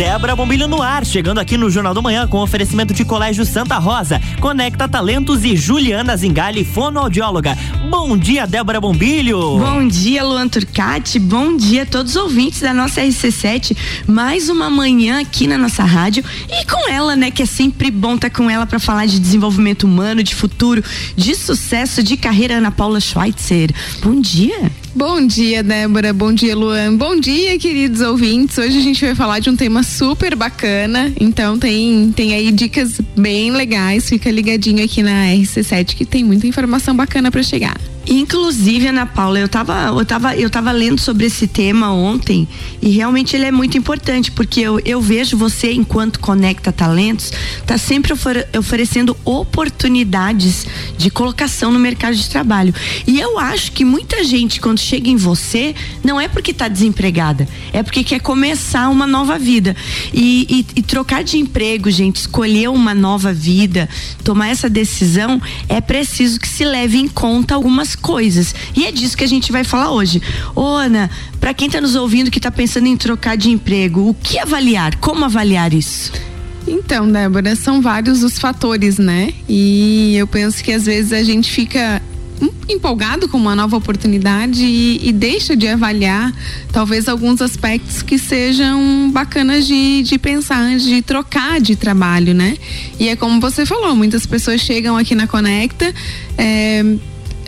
Débora Bombilho no ar, chegando aqui no Jornal do Manhã com oferecimento de Colégio Santa Rosa, Conecta Talentos e Juliana Zingali, fonoaudióloga. Bom dia, Débora Bombilho. Bom dia, Luan Turcati. Bom dia a todos os ouvintes da nossa RC7. Mais uma manhã aqui na nossa rádio e com ela, né, que é sempre bom estar tá com ela para falar de desenvolvimento humano, de futuro, de sucesso, de carreira, Ana Paula Schweitzer. Bom dia. Bom dia, Débora. Bom dia, Luan. Bom dia, queridos ouvintes. Hoje a gente vai falar de um tema super bacana. Então tem, tem aí dicas bem legais. Fica ligadinho aqui na RC7 que tem muita informação bacana para chegar. Inclusive, Ana Paula, eu estava eu tava, eu tava lendo sobre esse tema ontem e realmente ele é muito importante, porque eu, eu vejo você, enquanto conecta talentos, tá sempre ofere, oferecendo oportunidades de colocação no mercado de trabalho. E eu acho que muita gente, quando chega em você, não é porque está desempregada, é porque quer começar uma nova vida. E, e, e trocar de emprego, gente, escolher uma nova vida, tomar essa decisão, é preciso que se leve em conta algumas coisas. E é disso que a gente vai falar hoje. Ô, Ana, para quem está nos ouvindo que está pensando em trocar de emprego, o que avaliar? Como avaliar isso? Então, Débora, são vários os fatores, né? E eu penso que às vezes a gente fica empolgado com uma nova oportunidade e, e, deixa de avaliar talvez alguns aspectos que sejam bacanas de, de pensar de trocar de trabalho, né? E é como você falou, muitas pessoas chegam aqui na Conecta. É,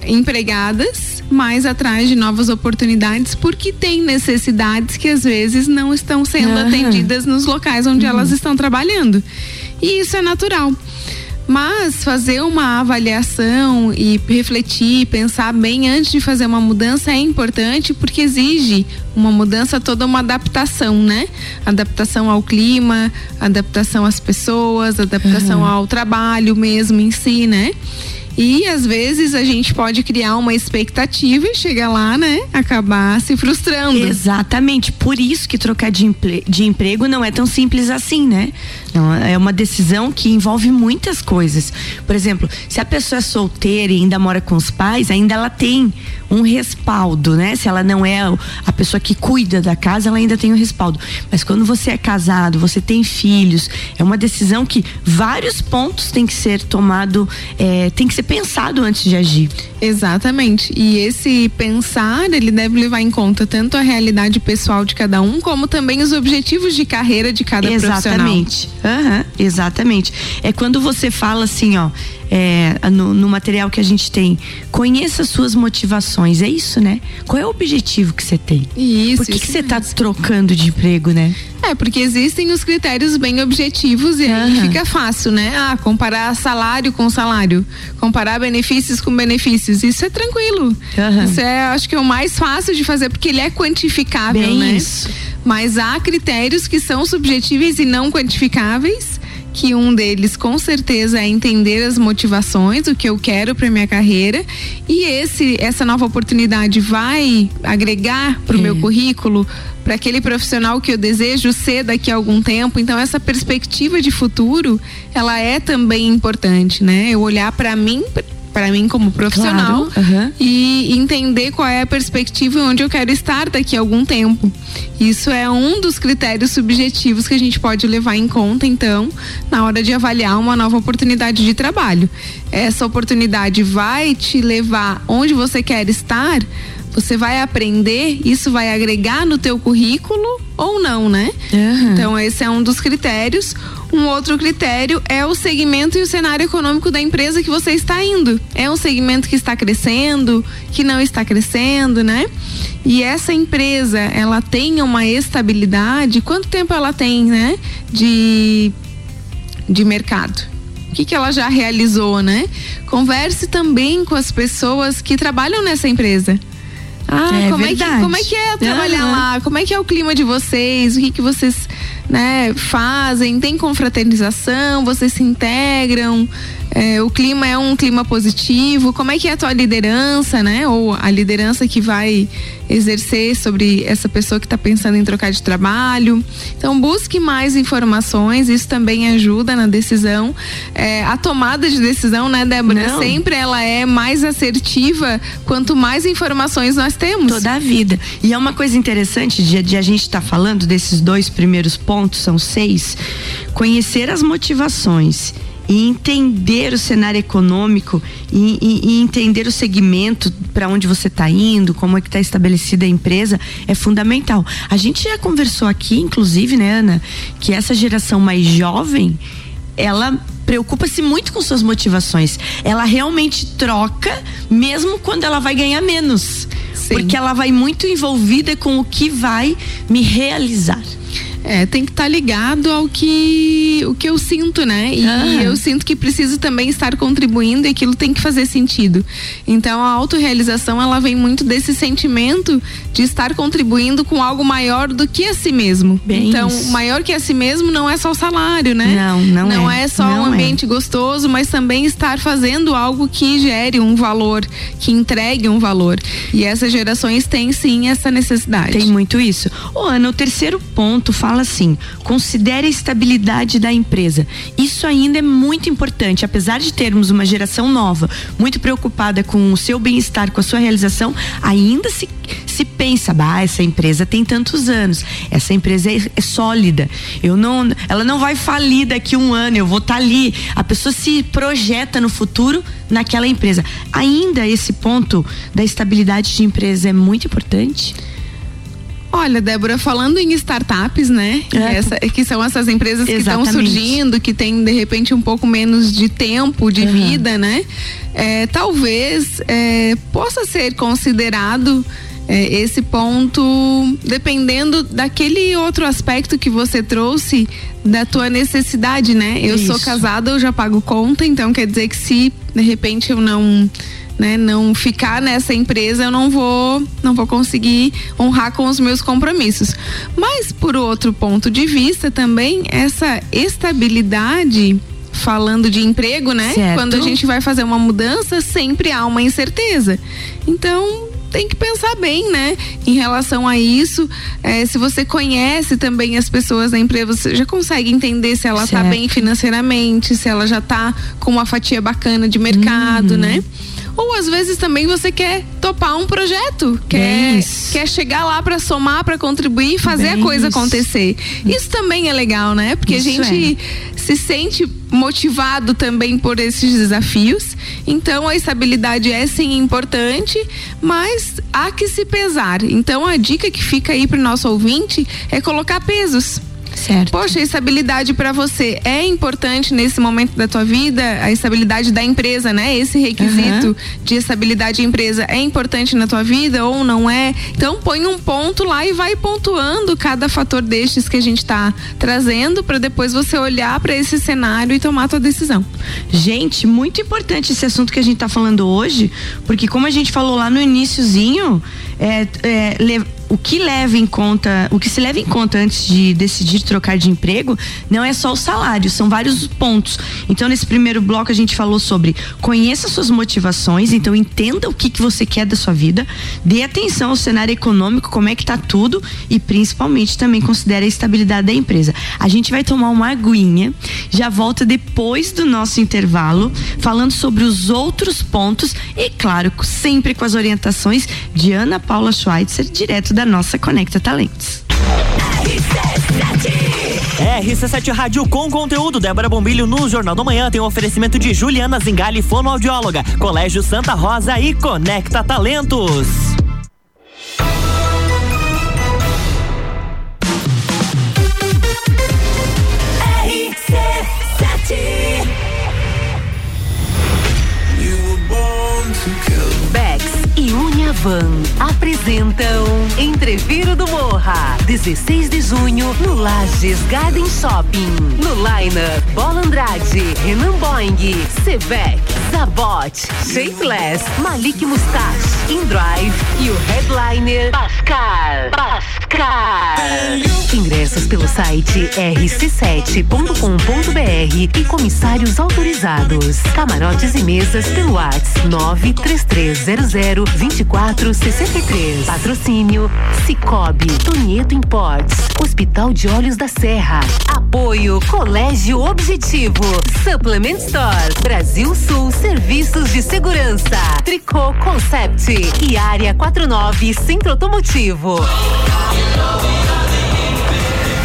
empregadas, mas atrás de novas oportunidades, porque tem necessidades que às vezes não estão sendo uhum. atendidas nos locais onde uhum. elas estão trabalhando. E isso é natural. Mas fazer uma avaliação e refletir, pensar bem antes de fazer uma mudança é importante porque exige uma mudança toda uma adaptação, né? Adaptação ao clima, adaptação às pessoas, adaptação uhum. ao trabalho mesmo em si, né? E às vezes a gente pode criar uma expectativa e chegar lá, né? Acabar se frustrando. Exatamente. Por isso que trocar de, empre de emprego não é tão simples assim, né? É uma decisão que envolve muitas coisas. Por exemplo, se a pessoa é solteira e ainda mora com os pais, ainda ela tem um respaldo, né? Se ela não é a pessoa que cuida da casa, ela ainda tem um respaldo. Mas quando você é casado, você tem filhos, é uma decisão que vários pontos tem que ser tomado, é, tem que ser pensado antes de agir. Exatamente. E esse pensar, ele deve levar em conta tanto a realidade pessoal de cada um, como também os objetivos de carreira de cada exatamente. profissional. Uhum, exatamente. É quando você fala assim, ó, é, no, no, material que a gente tem, conheça suas motivações. É isso, né? Qual é o objetivo que você tem? Isso. Por que, isso que você está trocando de emprego, né? É, porque existem os critérios bem objetivos e aí fica fácil, né? Ah, comparar salário com salário, comparar benefícios com benefícios. Isso é tranquilo. Uhum. Isso é, acho que é o mais fácil de fazer porque ele é quantificável, bem né? Isso. Mas há critérios que são subjetíveis e não quantificáveis que um deles com certeza é entender as motivações, o que eu quero para minha carreira, e esse essa nova oportunidade vai agregar para o é. meu currículo, para aquele profissional que eu desejo ser daqui a algum tempo. Então essa perspectiva de futuro, ela é também importante, né? Eu olhar para mim para mim como profissional claro, uhum. e entender qual é a perspectiva e onde eu quero estar daqui a algum tempo. Isso é um dos critérios subjetivos que a gente pode levar em conta, então, na hora de avaliar uma nova oportunidade de trabalho. Essa oportunidade vai te levar onde você quer estar, você vai aprender, isso vai agregar no teu currículo ou não, né? Uhum. Então esse é um dos critérios. Um outro critério é o segmento e o cenário econômico da empresa que você está indo. É um segmento que está crescendo, que não está crescendo, né? E essa empresa, ela tem uma estabilidade, quanto tempo ela tem, né? De, de mercado o que, que ela já realizou, né? Converse também com as pessoas que trabalham nessa empresa. Ah, é como, é que, como é que é trabalhar uhum. lá? Como é que é o clima de vocês? O que, que vocês né, fazem? Tem confraternização? Vocês se integram? É, o clima é um clima positivo? Como é que é a tua liderança, né? Ou a liderança que vai exercer sobre essa pessoa que está pensando em trocar de trabalho. Então busque mais informações, isso também ajuda na decisão. É, a tomada de decisão, né, Débora? Não. Sempre ela é mais assertiva quanto mais informações nós temos. Toda a vida. E é uma coisa interessante de, de a gente estar tá falando desses dois primeiros pontos ponto, são seis. Conhecer as motivações e entender o cenário econômico e, e, e entender o segmento para onde você está indo, como é que está estabelecida a empresa, é fundamental. A gente já conversou aqui, inclusive, né, Ana, que essa geração mais jovem, ela preocupa-se muito com suas motivações. Ela realmente troca, mesmo quando ela vai ganhar menos. Sim. Porque ela vai muito envolvida com o que vai me realizar. É, tem que estar tá ligado ao que o que eu sinto, né? E ah. eu sinto que preciso também estar contribuindo e aquilo tem que fazer sentido. Então a autorrealização ela vem muito desse sentimento de estar contribuindo com algo maior do que a si mesmo. Bem então, isso. maior que a si mesmo não é só o salário, né? Não, não, não é. é só não um é. ambiente é. gostoso, mas também estar fazendo algo que gere um valor, que entregue um valor. E essas gerações têm sim essa necessidade. Tem muito isso. Ô, Ana, o terceiro ponto fala fala assim: considere a estabilidade da empresa. Isso ainda é muito importante, apesar de termos uma geração nova, muito preocupada com o seu bem-estar, com a sua realização, ainda se, se pensa, bah, essa empresa tem tantos anos, essa empresa é, é sólida. Eu não, ela não vai falir daqui um ano, eu vou estar tá ali. A pessoa se projeta no futuro naquela empresa. Ainda esse ponto da estabilidade de empresa é muito importante. Olha, Débora, falando em startups, né? É. Essa, que são essas empresas que estão surgindo, que têm de repente um pouco menos de tempo de uhum. vida, né? É, talvez é, possa ser considerado é, esse ponto, dependendo daquele outro aspecto que você trouxe da tua necessidade, né? Eu Isso. sou casada, eu já pago conta, então quer dizer que se de repente eu não né, não ficar nessa empresa, eu não vou, não vou conseguir honrar com os meus compromissos. Mas por outro ponto de vista também essa estabilidade falando de emprego, né? Certo. Quando a gente vai fazer uma mudança, sempre há uma incerteza. Então, tem que pensar bem, né? Em relação a isso, é, se você conhece também as pessoas da empresa, você já consegue entender se ela está bem financeiramente, se ela já está com uma fatia bacana de mercado, uhum. né? Ou às vezes também você quer topar um projeto, quer, quer chegar lá para somar, para contribuir e fazer Bem a coisa isso. acontecer. Isso também é legal, né? Porque isso a gente é. se sente motivado também por esses desafios. Então a estabilidade é sim importante, mas há que se pesar. Então a dica que fica aí para o nosso ouvinte é colocar pesos. Certo. Poxa, a estabilidade para você é importante nesse momento da tua vida, a estabilidade da empresa, né? Esse requisito uhum. de estabilidade de empresa é importante na tua vida ou não é? Então põe um ponto lá e vai pontuando cada fator destes que a gente está trazendo para depois você olhar para esse cenário e tomar a tua decisão. Gente, muito importante esse assunto que a gente está falando hoje, porque como a gente falou lá no iníciozinho, é, é, o que leva em conta, o que se leva em conta antes de decidir trocar de emprego, não é só o salário, são vários pontos. Então, nesse primeiro bloco a gente falou sobre conheça suas motivações, então entenda o que, que você quer da sua vida, dê atenção ao cenário econômico, como é que tá tudo e principalmente também considere a estabilidade da empresa. A gente vai tomar uma aguinha, já volta depois do nosso intervalo, falando sobre os outros pontos e, claro, sempre com as orientações de Ana Paula Schweitzer, direto da da nossa Conecta Talentos. RC7 Rádio com conteúdo. Débora Bombilho no Jornal da Manhã tem um oferecimento de Juliana Zingali, fonoaudióloga, Colégio Santa Rosa e Conecta Talentos. Van apresentam Entreviro do Morra, 16 de junho no Lages Garden Shopping. No Liner, Bola Andrade, Renan Boing, Sevec, Zabot, Shapeless, Malik Mustache, InDrive e o headliner Pascal. Pascal. Ingressos pelo site rc7.com.br e comissários autorizados. Camarotes e mesas pelo WhatsApp 93300 24 463. Patrocínio Cicobi, Tonieto Imports, Hospital de Olhos da Serra. Apoio Colégio Objetivo, Supplement Store, Brasil Sul Serviços de Segurança, Tricô Concept e Área 49 Centro Automotivo.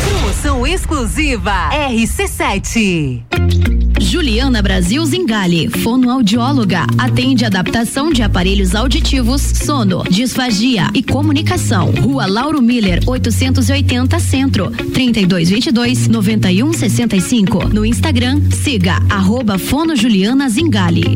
Promoção exclusiva RC7. Juliana Brasil Zingale, fonoaudióloga, atende adaptação de aparelhos auditivos, sono, disfagia e comunicação. Rua Lauro Miller, 880 Centro, 3222 9165. No Instagram, siga arroba Fono Juliana Zingale.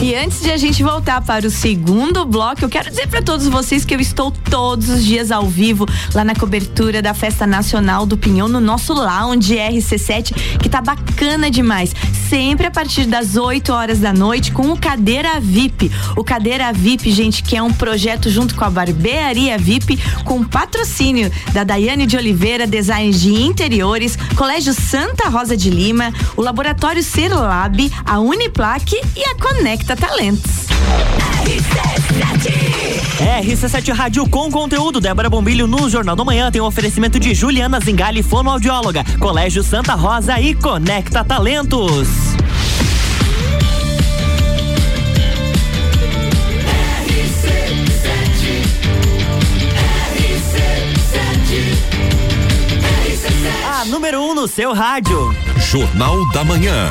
E antes de a gente voltar para o segundo bloco, eu quero dizer para todos vocês que eu estou todos os dias ao vivo lá na cobertura da Festa Nacional do Pinhão no nosso lounge RC7, que tá bacana demais. Sempre a partir das 8 horas da noite com o Cadeira VIP. O Cadeira VIP, gente, que é um projeto junto com a Barbearia VIP, com patrocínio da Daiane de Oliveira, Design de Interiores, Colégio Santa Rosa de Lima, o Laboratório Serlab, a Uniplaque e a Conecta Talentos. RC7 Rádio com conteúdo. Débora Bombilho no Jornal da Manhã tem um oferecimento de Juliana Zingali, fonoaudióloga, Colégio Santa Rosa e Conecta Talentos. A número 1 um no seu rádio. Jornal da Manhã.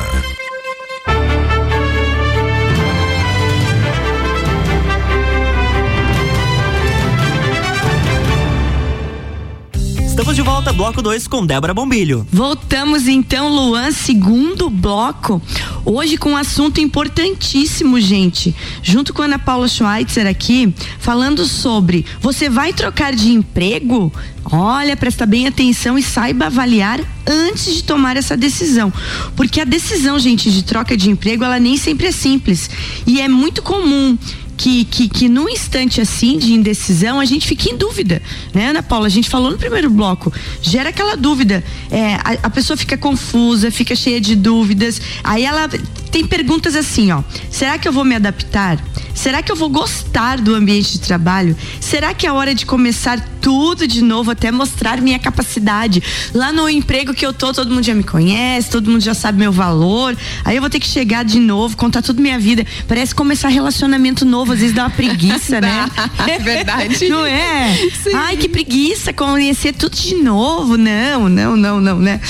Estamos de volta, bloco 2 com Débora Bombilho. Voltamos então, Luan, segundo bloco. Hoje com um assunto importantíssimo, gente. Junto com a Ana Paula Schweitzer aqui, falando sobre você vai trocar de emprego? Olha, presta bem atenção e saiba avaliar antes de tomar essa decisão. Porque a decisão, gente, de troca de emprego, ela nem sempre é simples. E é muito comum que, que, que num instante assim de indecisão a gente fica em dúvida, né, Ana Paula? A gente falou no primeiro bloco, gera aquela dúvida. É, a, a pessoa fica confusa, fica cheia de dúvidas. Aí ela tem perguntas assim, ó. Será que eu vou me adaptar? Será que eu vou gostar do ambiente de trabalho? Será que é hora de começar tudo de novo até mostrar minha capacidade? Lá no emprego que eu tô, todo mundo já me conhece, todo mundo já sabe meu valor. Aí eu vou ter que chegar de novo, contar tudo minha vida. Parece começar relacionamento novo, às vezes dá uma preguiça, né? É verdade. Não é? Sim. Ai, que preguiça conhecer tudo de novo. Não, não, não, não, né?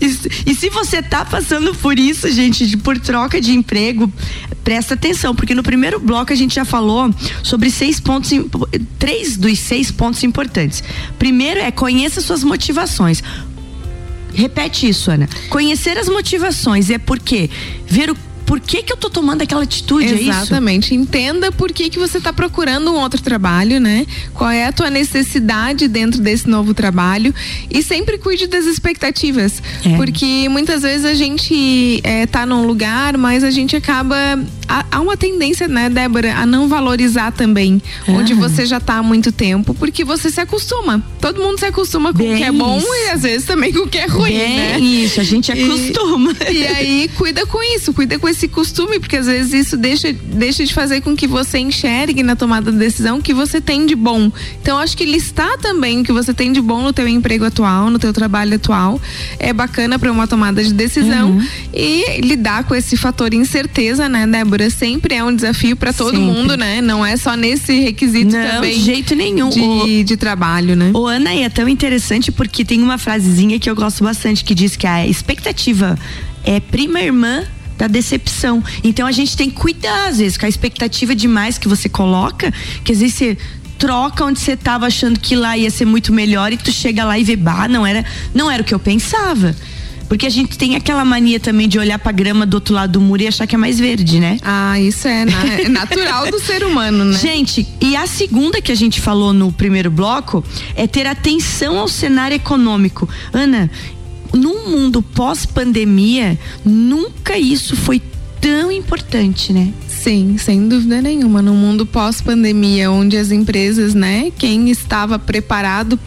E, e se você tá passando por isso, gente, de, por troca de emprego, presta atenção, porque no primeiro bloco a gente já falou sobre seis pontos, três dos seis pontos importantes. Primeiro é conheça suas motivações. Repete isso, Ana. Conhecer as motivações é porque ver o por que, que eu tô tomando aquela atitude, Exatamente. É Entenda por que, que você tá procurando um outro trabalho, né? Qual é a tua necessidade dentro desse novo trabalho e sempre cuide das expectativas. É. Porque muitas vezes a gente é, tá num lugar, mas a gente acaba. Há, há uma tendência, né, Débora, a não valorizar também onde você já tá há muito tempo, porque você se acostuma. Todo mundo se acostuma com Bem o que é bom isso. e às vezes também com o que é ruim, Bem né? Isso, a gente acostuma. E, e aí, cuida com isso, cuida com esse costume, porque às vezes isso deixa, deixa de fazer com que você enxergue na tomada de decisão o que você tem de bom. Então, acho que listar também o que você tem de bom no teu emprego atual, no teu trabalho atual, é bacana para uma tomada de decisão uhum. e lidar com esse fator incerteza, né, Débora? Sempre é um desafio para todo Sempre. mundo, né? Não é só nesse requisito Não, também. de jeito nenhum. De, o, de trabalho, né? O Ana, é tão interessante porque tem uma frasezinha que eu gosto bastante que diz que a expectativa é prima irmã da decepção. Então a gente tem que cuidar, às vezes, com a expectativa demais que você coloca, que às vezes você troca onde você estava achando que lá ia ser muito melhor e tu chega lá e vê, bah, não era, não era o que eu pensava. Porque a gente tem aquela mania também de olhar pra grama do outro lado do muro e achar que é mais verde, né? Ah, isso é, é natural do ser humano, né? Gente, e a segunda que a gente falou no primeiro bloco é ter atenção ao cenário econômico. Ana, num mundo pós-pandemia, nunca isso foi tão importante, né? Sim, sem dúvida nenhuma. No mundo pós-pandemia, onde as empresas, né, quem estava preparado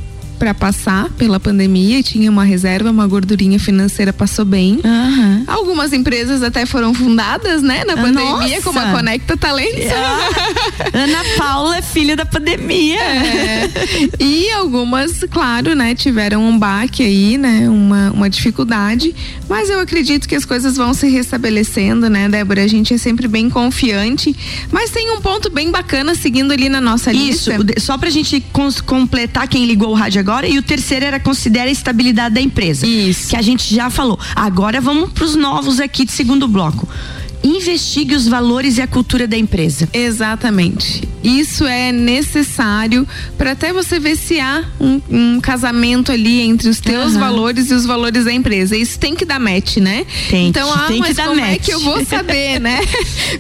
para passar pela pandemia e tinha uma reserva, uma gordurinha financeira, passou bem. Aham. Algumas empresas até foram fundadas, né, na pandemia, Nossa! como a Conecta Talentos. Ana Paula é filha da pandemia. É. E algumas, claro, né, tiveram um baque aí, né, uma, uma dificuldade, mas eu acredito que as coisas vão se restabelecendo, né, Débora? A gente é sempre bem confiante, mas tem um ponto bem bacana seguindo ali na nossa Isso, lista. o de- só pra gente completar quem ligou o rádio agora, e o terceiro era considera a estabilidade da empresa. Isso. Que a gente já falou. Agora vamos pros novos aqui de segundo bloco. Investigue os valores e a cultura da empresa. Exatamente. Isso é necessário para até você ver se há um, um casamento ali entre os teus Aham. valores e os valores da empresa. Isso tem que dar match, né? Tem então, que- ah, tem mas como é match. que eu vou saber, né?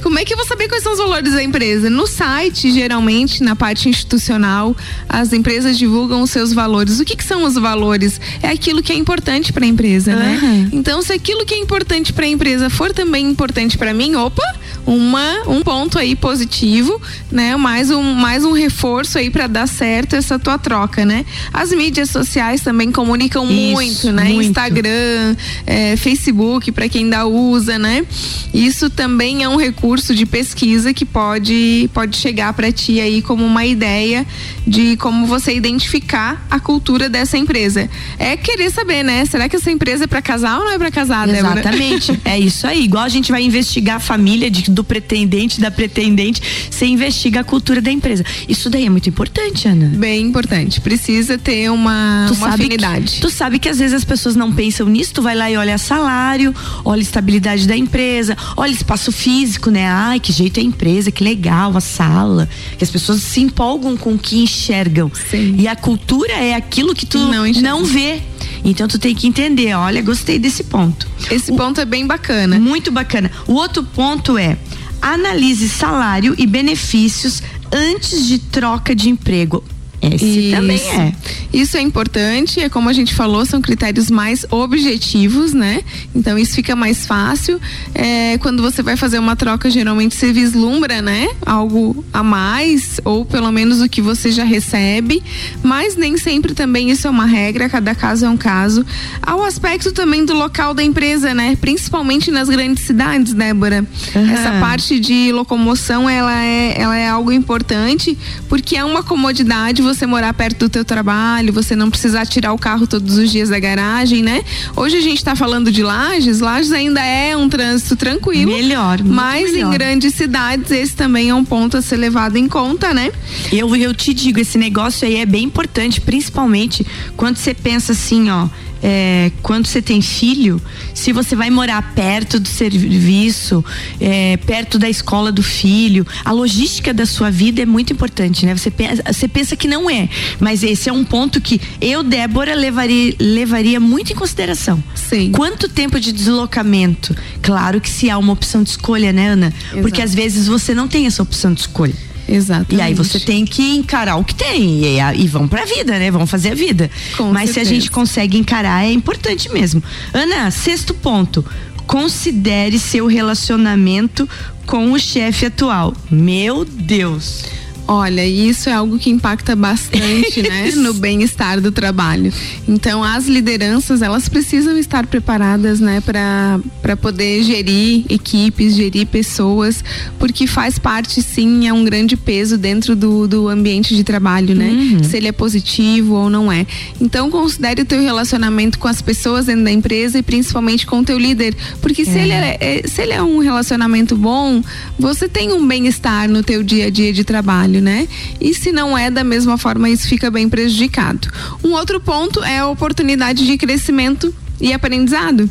como é que eu vou saber quais são os valores da empresa? No site, geralmente, na parte institucional, as empresas divulgam os seus valores. O que, que são os valores? É aquilo que é importante para a empresa, né? Aham. Então, se aquilo que é importante para a empresa for também importante para mim, opa, uma um ponto aí positivo, né? Mais um mais um reforço aí para dar certo essa tua troca, né? As mídias sociais também comunicam Isso, muito, né? muito. Instagram, eh, Facebook para quem ainda usa, né? Isso também é um recurso de pesquisa que pode pode chegar para ti aí como uma ideia de como você identificar a cultura dessa empresa. É querer saber, né? Será que essa empresa é para casar ou não é para casar, Débora? Exatamente. é isso aí. Igual a gente vai investigar a família de- do pretendente, da pretendente, você investiga a cultura da empresa. Isso daí é muito importante, Ana. Bem importante. Precisa ter uma, uma afinidade. Que, tu sabe que às vezes as pessoas não pensam nisso, tu vai lá e olha salário, olha estabilidade da empresa, olha espaço físico, né? Ai, que jeito é a empresa, que legal a sala. Que as pessoas se empolgam com o que enxergam. Sim. E a cultura é aquilo que tu Não não vê. Então tu tem que entender, olha, gostei desse ponto. Esse ponto é bem bacana. Muito bacana. O outro ponto é analise salário e benefícios antes de troca de emprego. Esse também é. Isso é importante, é como a gente falou, são critérios mais objetivos, né? Então isso fica mais fácil. É, quando você vai fazer uma troca, geralmente você vislumbra, né? Algo a mais, ou pelo menos o que você já recebe. Mas nem sempre também isso é uma regra, cada caso é um caso. Há o aspecto também do local da empresa, né? Principalmente nas grandes cidades, Débora. Aham. Essa parte de locomoção, ela é, ela é algo importante, porque é uma comodidade você morar perto do teu trabalho, você não precisar tirar o carro todos os dias da garagem, né? Hoje a gente tá falando de Lages, Lages ainda é um trânsito tranquilo. Melhor, Mas melhor. em grandes cidades esse também é um ponto a ser levado em conta, né? Eu, eu te digo, esse negócio aí é bem importante, principalmente quando você pensa assim, ó. É, quando você tem filho, se você vai morar perto do serviço, é, perto da escola do filho, a logística da sua vida é muito importante, né? Você pensa, você pensa que não é, mas esse é um ponto que eu, Débora, levaria, levaria muito em consideração. Sim. Quanto tempo de deslocamento? Claro que se há uma opção de escolha, né, Ana? Porque Exato. às vezes você não tem essa opção de escolha. Exato. E aí você tem que encarar o que tem e, e vão pra vida, né? Vão fazer a vida. Com Mas se a certeza. gente consegue encarar, é importante mesmo. Ana, sexto ponto. Considere seu relacionamento com o chefe atual. Meu Deus. Olha, isso é algo que impacta bastante, né, no bem-estar do trabalho. Então, as lideranças, elas precisam estar preparadas, né, para poder gerir equipes, gerir pessoas, porque faz parte sim, é um grande peso dentro do, do ambiente de trabalho, né? Se ele é positivo ou não é. Então, considere o teu relacionamento com as pessoas dentro da empresa e principalmente com o teu líder, porque se ele é, é- se ele é um relacionamento bom, você tem um bem-estar no teu dia a dia de trabalho, né? E se não é da mesma forma, isso fica bem prejudicado. Um outro ponto é a oportunidade de crescimento e aprendizado.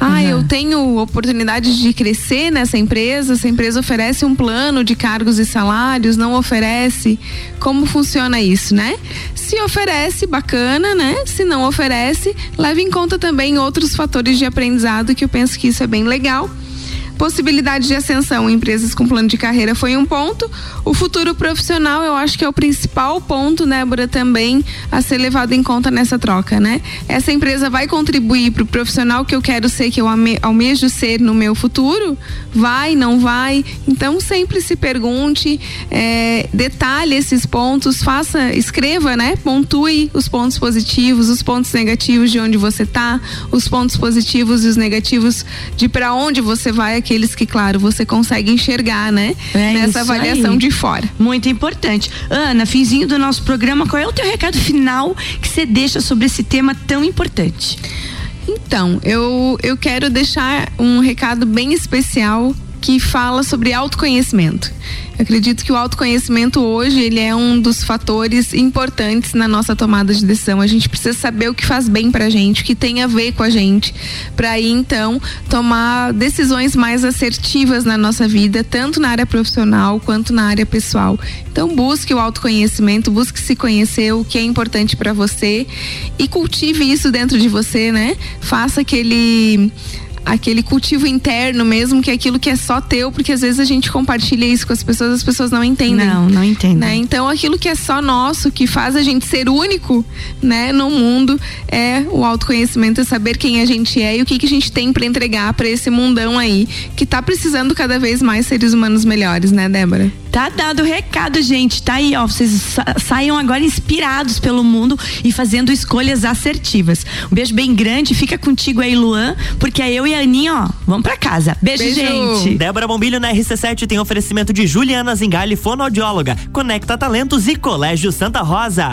Ah, eu tenho oportunidade de crescer nessa empresa, essa empresa oferece um plano de cargos e salários, não oferece. Como funciona isso, né? Se oferece, bacana, né? Se não oferece, leve em conta também outros fatores de aprendizado que eu penso que isso é bem legal. Possibilidade de ascensão em empresas com plano de carreira foi um ponto. O futuro profissional, eu acho que é o principal ponto, né, Bora, também a ser levado em conta nessa troca, né? Essa empresa vai contribuir para o profissional que eu quero ser, que eu almejo ser no meu futuro? Vai, não vai? Então sempre se pergunte, é, detalhe esses pontos, faça, escreva, né? Pontue os pontos positivos, os pontos negativos de onde você está, os pontos positivos e os negativos de para onde você vai aqueles que, claro, você consegue enxergar, né? É Nessa avaliação aí. de fora. Muito importante. Ana, finzinho do nosso programa, qual é o teu recado final que você deixa sobre esse tema tão importante? Então, eu, eu quero deixar um recado bem especial que fala sobre autoconhecimento. Eu acredito que o autoconhecimento hoje ele é um dos fatores importantes na nossa tomada de decisão. A gente precisa saber o que faz bem pra gente, o que tem a ver com a gente, para aí então tomar decisões mais assertivas na nossa vida, tanto na área profissional quanto na área pessoal. Então busque o autoconhecimento, busque se conhecer, o que é importante para você e cultive isso dentro de você, né? Faça aquele aquele cultivo interno mesmo, que é aquilo que é só teu, porque às vezes a gente compartilha isso com as pessoas, as pessoas não entendem. Não, não entendem. Né? Então aquilo que é só nosso, que faz a gente ser único, né, no mundo, é o autoconhecimento, é saber quem a gente é e o que, que a gente tem para entregar para esse mundão aí, que tá precisando cada vez mais seres humanos melhores, né, Débora? Tá dado o recado, gente. Tá aí, ó. Vocês sa saiam agora inspirados pelo mundo e fazendo escolhas assertivas. Um beijo bem grande. Fica contigo aí, Luan, porque é eu e a Aninha, ó, vamos pra casa. Beijo, Beijo. gente. Débora Bombilho na RC7 tem oferecimento de Juliana Zingali, fonoaudióloga, Conecta Talentos e Colégio Santa Rosa.